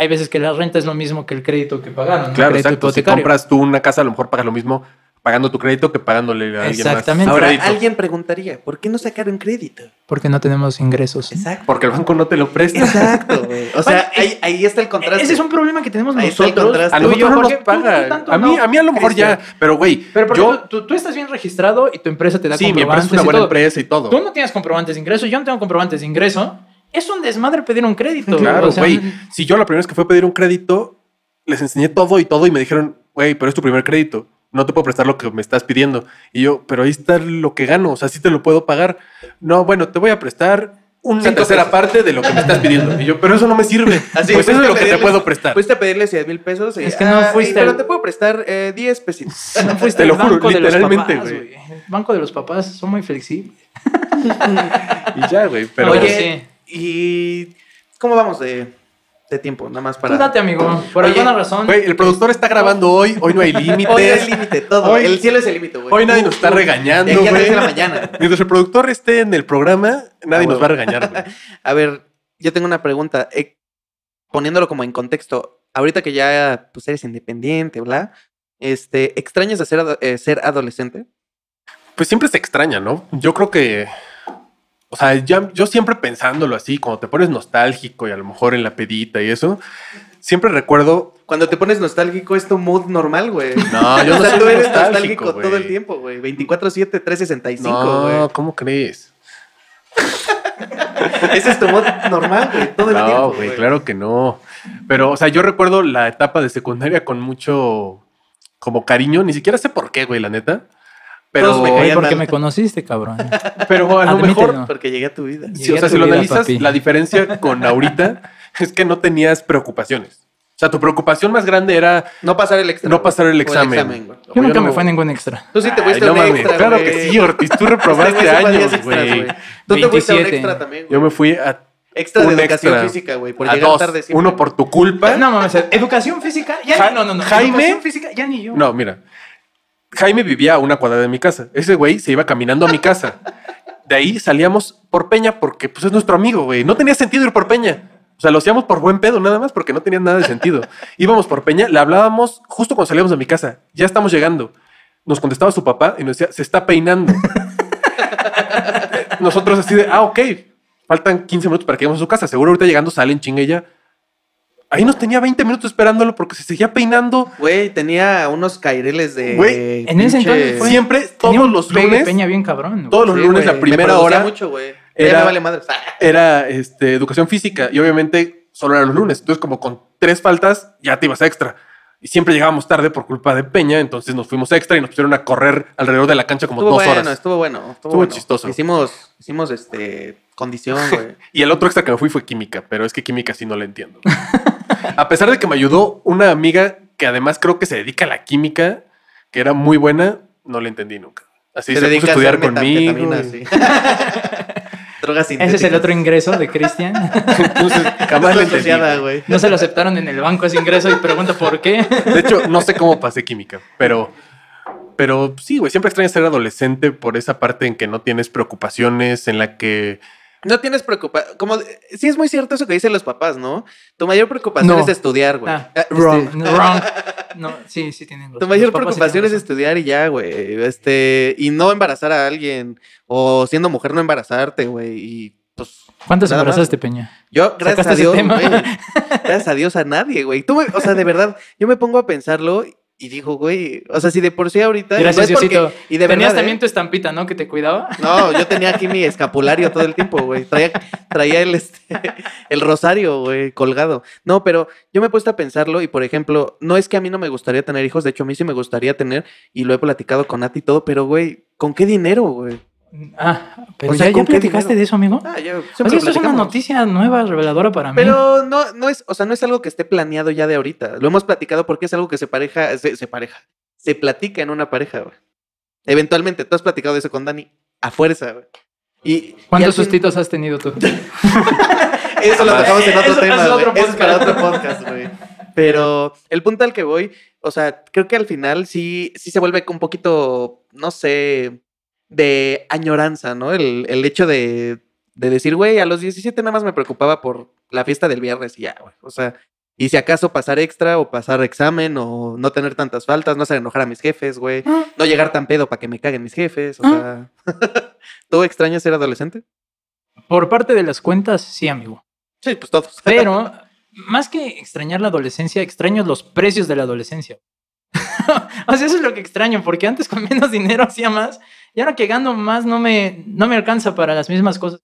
Hay veces que la renta es lo mismo que el crédito que pagaron, ¿no? Claro, exacto. Si compras tú una casa, a lo mejor pagas lo mismo pagando tu crédito que pagándole a alguien más. Exactamente. Ahora, crédito. alguien preguntaría, ¿por qué no sacaron crédito? Porque no tenemos ingresos. Exacto. Porque el banco no te lo presta. Exacto, güey. O sea, Bueno, ahí, ahí está el contraste. Ese es un problema que tenemos Ahí está el nosotros. contraste. A nosotros yo, no nos porque tú- paga. tú tanto a, mí, no, a mí a lo mejor Cristian. ya. Pero, güey, Pero porque yo... tú, estás bien registrado y tu empresa te da Sí, mi empresa comprobantes es una buena empresa y todo. Tú no tienes comprobantes de ingreso, yo no tengo comprobantes de ingreso. Es un desmadre pedir un crédito. Claro, o sea, güey. Si yo la primera vez que fue a pedir un crédito, les enseñé todo y todo y me dijeron, güey, pero es tu primer crédito. No te puedo prestar lo que me estás pidiendo. Y yo, pero ahí está lo que gano. O sea, sí te lo puedo pagar. No, bueno, te voy a prestar una Cinco tercera pesos. parte de lo que me estás pidiendo. Y yo, pero eso no me sirve. Así, pues eso es lo que te puedo prestar. Fuiste a pedirle 100 mil pesos. y, Es que no ah, fuiste y- Pero te puedo prestar eh, 10 pesitos. no fuiste Te lo juro, banco literalmente, güey. El banco de los papás son muy flexibles. Y ya, güey. Pero Oye, Oye, ¿y cómo vamos de, de tiempo? Nada más para... Date, amigo. Por Oye, alguna razón. güey, el productor está grabando hoy. Hoy no hay límites. Hoy hay límite, todo. Hoy- el cielo es el límite, güey. Hoy nadie nos está regañando, güey. de la mañana. Mientras el productor esté en el programa, nadie Ah, nos va a regañar, güey. A ver, yo tengo una pregunta. eh, poniéndolo como en contexto, ahorita que ya pues, eres independiente, bla, este, ¿extrañas de ser, eh, ser adolescente? Pues siempre se extraña, ¿no? Yo creo que. O sea, ya, yo siempre pensándolo así, cuando te pones nostálgico y a lo mejor en la pedita y eso, siempre recuerdo. Cuando te pones nostálgico es tu mood normal, güey. No, yo o no sea, soy tú eres nostálgico, todo el tiempo, güey. 24-7, 365, No, güey. ¿cómo crees? Ese es tu mood normal, güey. Todo el No, tiempo, güey, claro que no. Pero, o sea, yo recuerdo la etapa de secundaria con mucho como cariño, ni siquiera sé por qué, güey, la neta. Pero, Todos me caían porque mal. me conociste, cabrón. pero a lo Admítelo. mejor Porque llegué a tu vida. Sí, o a sea, si lo analizas, papi. la diferencia con ahorita es que no tenías preocupaciones. O sea, tu preocupación más grande era No pasar el extra. no pasar el O examen. güey. Yo nunca no- me fue a ningún extra. Tú sí te Ay, fuiste no un mames, extra, Claro güey. que sí, Ortiz. Tú reprobaste güey se fue a 10 años, extras, güey. Tú te fuiste a un 27. extra también, güey. Yo me fui a Extra de educación extra. física, güey. Por a llegar dos, tarde siempre. uno por tu culpa. No mames, educación física. Ya Ja- ni, no, no, no. Jaime- Educación física, ya ni yo. No, mira. Jaime vivía a una cuadra de mi casa. Ese güey se iba caminando a mi casa. De ahí salíamos por Peña porque pues es nuestro amigo, güey. No tenía sentido ir por Peña. O sea, lo hacíamos por buen pedo nada más porque no tenía nada de sentido. Íbamos por Peña, le hablábamos justo cuando salíamos de mi casa. Ya estamos llegando. Nos contestaba su papá y nos decía, se está peinando. Nosotros así de, ah, ok. Faltan 15 minutos para que lleguemos a su casa. Seguro ahorita llegando salen chingue ya. Ahí nos tenía 20 minutos esperándolo porque se seguía peinando. Güey, tenía unos caireles de. Güey, en ese entonces fue- Siempre, todos los lunes, Peña bien cabrón. todos los Sí, lunes, la primera me hora mucho, güey. era- Ya me vale madre. era este, educación física y obviamente solo era los lunes. Entonces, como con tres faltas, ya te ibas extra. Y siempre llegábamos tarde por culpa de Peña, entonces nos fuimos extra y nos pusieron a correr alrededor de la cancha como Estuvo dos bueno, horas. estuvo bueno. Estuvo, Estuvo bueno. chistoso. Hicimos, hicimos este, condición, güey. Y el otro extra que me fui fue química, pero es que química sí no la entiendo. a pesar de que me ayudó una amiga que además creo que se dedica a la química, que era muy buena, no la entendí nunca. Así se, puso a estudiar conmigo. sí. Drogas Ese es el otro ingreso de Cristian. Entonces, jamás la entendí. asociada, güey. No se lo aceptaron en el banco ese ingreso y pregunta por qué. De hecho, no sé cómo pasé química, pero, pero sí, güey, siempre extraño ser adolescente por esa parte en que no tienes preocupaciones, en la que No tienes preocupación. Como, sí es muy cierto eso que dicen los papás, ¿no? Tu mayor preocupación No. es estudiar, güey. Ah, Ah, este, wrong, wrong. No, sí, sí tienen razón. Tu mayor Los sí preocupación es estudiar y ya, güey. Este, y no embarazar a alguien. O siendo mujer, no embarazarte, güey. Y pues. ¿Cuántos nada más, embarazaste, güey. Peña? Yo, gracias ¿Sacaste a Dios, güey. Gracias a Dios a nadie, güey. Tú, me- o sea, de verdad, yo me pongo a pensarlo y digo, güey, o sea, si de por sí ahorita. y Gracias, no porque-. Y de Tenías verdad, también ¿eh? tu estampita, ¿no? Que te cuidaba. No, yo tenía aquí mi escapulario todo el tiempo, güey. Traía, traía el, este, el rosario, güey, colgado. No, pero yo me he puesto a pensarlo y, por ejemplo, no es que a mí no me gustaría tener hijos, de hecho, a mí sí me gustaría tener y lo he platicado con Nati y todo, pero, güey, ¿con qué dinero, güey? Ah, pero O sea, ya, ya ¿con qué platicaste dinero? de eso, amigo. Ah, ya, O sea, esto es una noticia nueva, reveladora para mí. Pero no, no es, o sea, no es algo que esté planeado ya de ahorita. Lo hemos platicado porque es algo que se pareja, se, se pareja, se platica en una pareja, güey. Eventualmente, tú has platicado de eso con Dani a fuerza, güey. Y, y ¿Cuántos fin- sustitos has tenido tú? Eso lo tocamos en otro Eso- tema, eso es otro Eso es para otro podcast, güey. Pero el punto al que voy, o sea, creo que al final sí, sí se vuelve un poquito, no sé, de añoranza, ¿no? El, el hecho de, de decir, güey, a los 17 nada más me preocupaba por la fiesta del viernes y ya, güey. O sea, y si acaso pasar extra o pasar examen o no tener tantas faltas, no hacer enojar a mis jefes, güey. Ah. No llegar tan pedo para que me caguen mis jefes, o Ah. sea. ¿Tú extrañas ser adolescente? Por parte de las cuentas, sí, amigo. Sí, pues todos. Pero más que extrañar la adolescencia, extraño los precios de la adolescencia. o sea, eso es lo que extraño, porque antes con menos dinero hacía más y ahora que gano más no me, no me alcanza para las mismas cosas.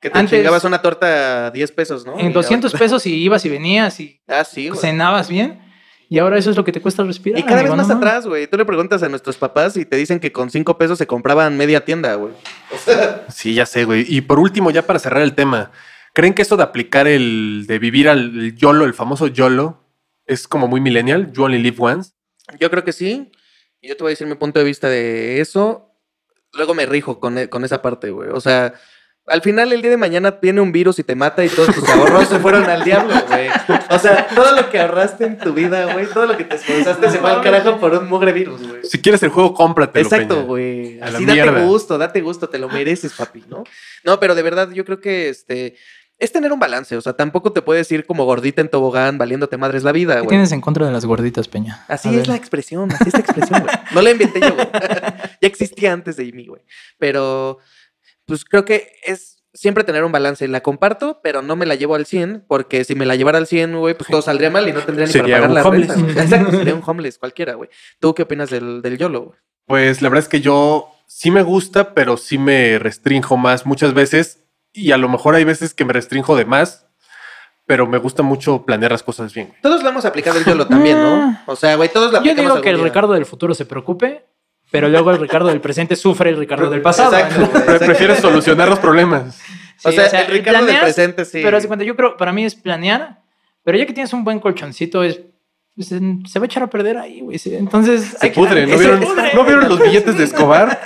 Que te Antes- chingabas una torta a 10 pesos, ¿no? En Y 200 pesos y ibas y venías y Ah, sí, cenabas bien. Y ahora eso es lo que te cuesta respirar. Y cada vez más no atrás, güey. Tú le preguntas a nuestros papás y te dicen que con 5 pesos se compraban media tienda, güey. Sí, ya sé, güey. Y por último, ya para cerrar el tema, ¿creen que esto de aplicar el de vivir al el YOLO, el famoso YOLO, es como muy millennial? You only live once. Yo creo que sí. Y yo te voy a decir mi punto de vista de eso. Luego me rijo con, e- con esa parte, güey. O sea, al final el día de mañana viene un virus y te mata y todos tus ahorros se fueron al diablo, güey. O sea, todo lo que ahorraste en tu vida, güey, todo lo que te esforzaste se fue al carajo por un mugre virus, güey. Si quieres el juego, cómpratelo. Exacto, güey. Así date mierda. gusto, date gusto, te lo mereces, papi, ¿no? No, pero de verdad, yo creo que este es tener un balance. O sea, tampoco te puedes ir como gordita en tobogán, valiéndote madres la vida, ¿Qué güey. tienes en contra de las gorditas, Peña? Así A es ver. la expresión, así es la expresión, güey. No la inventé yo, güey. ya existía antes de mí, güey. Pero, pues creo que es siempre tener un balance. La comparto, pero no me la llevo al 100, porque si me la llevara al 100, güey, pues todo saldría mal y no tendría ni Sería para pagar un la renta. Exacto, sería un homeless cualquiera, güey. ¿Tú qué opinas del, del YOLO, güey? Pues la verdad es que yo sí me gusta, pero sí me restrinjo más muchas veces. Y a lo mejor hay veces que me restrinjo de más, pero me gusta mucho planear las cosas bien. güey. Todos lo hemos aplicado el YOLO también, ¿no? O sea, güey, todos lo Yo aplicamos. digo que el día. Ricardo del futuro se preocupe, pero luego el Ricardo del presente sufre el Ricardo del pasado. Exacto, ¿no? güey, solucionar los problemas. O Sí, sea, el Ricardo del planeas, presente sí. Pero hace cuenta, yo creo, para mí es planear, pero ya que tienes un buen colchoncito, es pues, en- se va a echar a perder ahí, güey. sí. Entonces, Se hay que- pudre. ¿No se vieron, pudre. ¿No vieron los billetes de Escobar?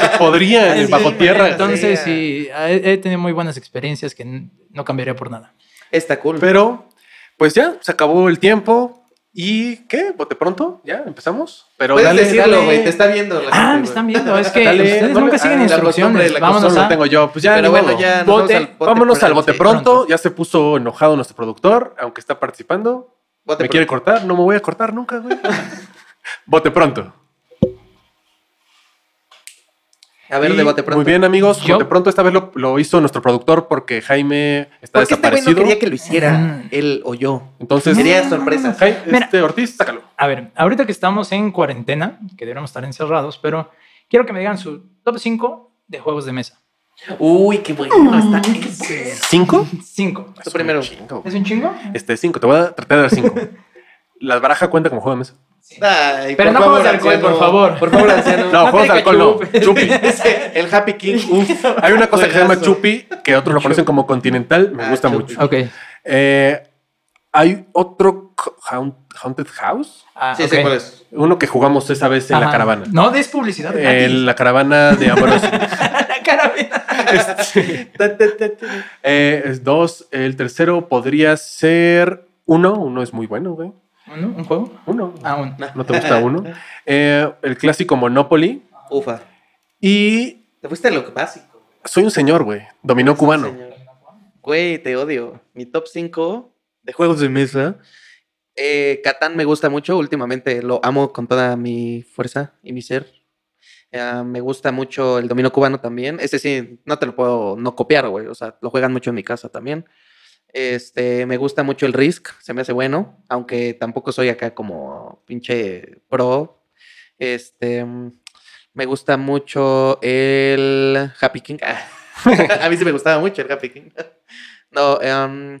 Se podría Ay, sí, bajo tierra. Entonces, Sí. he, he tenido muy buenas experiencias que no cambiaría por nada. Está cool. Pero, pues ya, se acabó el tiempo. ¿Y qué? ¿Bote pronto? ¿Ya? ¿Empezamos? Pero Puedes dale, decirlo, güey. Te está viendo. la Ah, gente, me están viendo. Es que Dale, ustedes dale. nunca siguen Ah, instrucciones. la Vámonos a... lo tengo yo. Pues ya, Pero bueno, modo. ya nos Bote. vamos al bote Vámonos al pronto. bote Sí. pronto. pronto. Ya se puso enojado nuestro productor, aunque está participando. Bote ¿Me quiere cortar? No me voy a cortar nunca, güey. bote pronto. A ver, Y, de bote pronto. Muy bien, amigos. Yo- Bote pronto esta vez lo, lo hizo nuestro productor porque Jaime está Porque este güey desaparecido. no quería que lo hiciera Mm. él o yo. Entonces, Quería sorpresas. Jai- Mira. este Ortiz, sácalo. A ver, ahorita que estamos en cuarentena, que deberíamos estar encerrados, pero quiero que me digan su top 5 de juegos de mesa. Uy, qué bueno está ese. ¿Cinco? 5. Tú primero. Es un chingo. ¿Es un chingo? Este, cinco. Te voy a tratar de dar cinco. ¿Las barajas cuenta como juego de mesa? Ay, Pero no favor, juegos de alcohol, anciano. por favor. Por favor, anciano. No, No juegos de alcohol no. chup. Chupi. El Happy King. Uf. Hay una cosa que se llama chupi, que otros lo conocen como continental. Me Ah, gusta chupi. mucho. Ok. Eh, hay otro Haunted House. Ah, Sí, ok. sé cuál es. Uno que jugamos esa vez en la caravana. No des publicidad. En la caravana de Amoroso. la caravana. Ta. Eh, es dos. El tercero podría ser uno. Uno es muy bueno, güey. ¿Un, un juego? Uno. Ah. ¿No te gusta uno? Eh, el clásico Monopoly. Ufa. Y Te fuiste a lo básico. soy un señor, güey. Dominó cubano. Güey, te odio. Mi top 5 de juegos de mesa. Eh, Catán me gusta mucho. Últimamente lo amo con toda mi fuerza y mi ser. Eh, me gusta mucho el dominó cubano también. Este sí, no te lo puedo no copiar, güey. O sea, lo juegan mucho en mi casa también. Este, me gusta mucho el Risk, se me hace bueno, aunque tampoco soy acá como pinche pro. Este, me gusta mucho el Happy King. A mí sí me gustaba mucho el Happy King. No, em,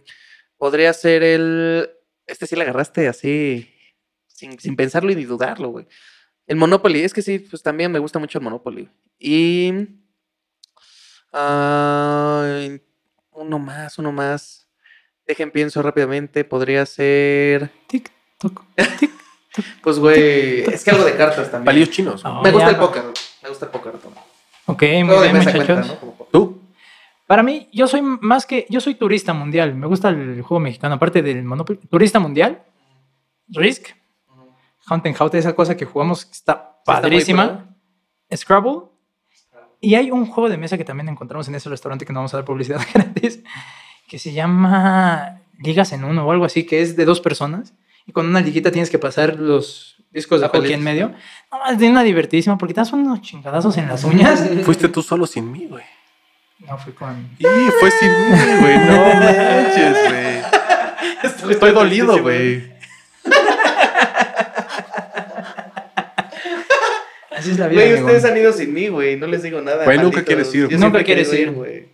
podría ser el. Este sí le agarraste así, sin, sin pensarlo y ni dudarlo, güey. El Monopoly, es que sí, pues también me gusta mucho el Monopoly. Y. uno más, uno más. Dejen pienso rápidamente. Podría ser. Tic. Pues, güey. Es que algo de cartas también. Palillos chinos. Me gusta ya. el póker. Me gusta el póker. también. Ok, muy bien, muchachos. ¿Tú? Para mí, yo soy más que. Yo soy turista mundial. Me gusta el juego mexicano, aparte del Monopoly. Turista mundial, Risk, Hunt and Hout, esa cosa que jugamos está está padrísima. Scrabble. Y hay un juego de mesa que también encontramos en ese restaurante que no vamos a dar publicidad gratis, que se llama Ligas en Uno o algo así, que es de dos personas. Y con una liguita tienes que pasar los discos de Papelitos. en medio. No, es de una divertidísima porque te das unos chingadazos en las uñas. Fuiste tú solo sin mí, güey. No, fui con. Y fue sin mí, güey. No manches, güey. Estoy dolido, güey. Así es la vida. Güey, ustedes han ido sin mí, güey. No les digo nada. Güey, nunca quieres ir. Yo Nunca quieres ir. güey.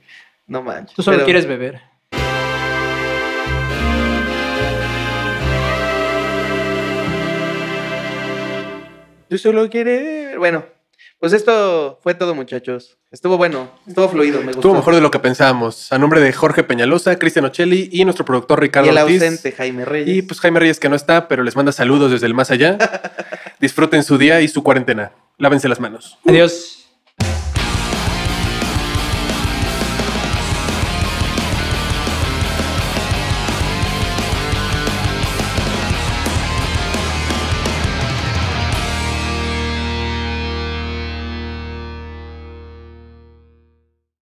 No manches. Tú solo Pero quieres beber. Tú solo quieres. Bueno, pues esto fue todo, muchachos. Estuvo bueno, estuvo fluido, me gustó. Estuvo mejor de lo que pensábamos. A nombre de Jorge Peñalosa, Cristian Ocelli y nuestro productor Ricardo Y el Ortiz. ausente Jaime Reyes. Y pues Jaime Reyes que no está, pero les manda saludos desde el más allá. Disfruten su día y su cuarentena. Lávense las manos. Adiós.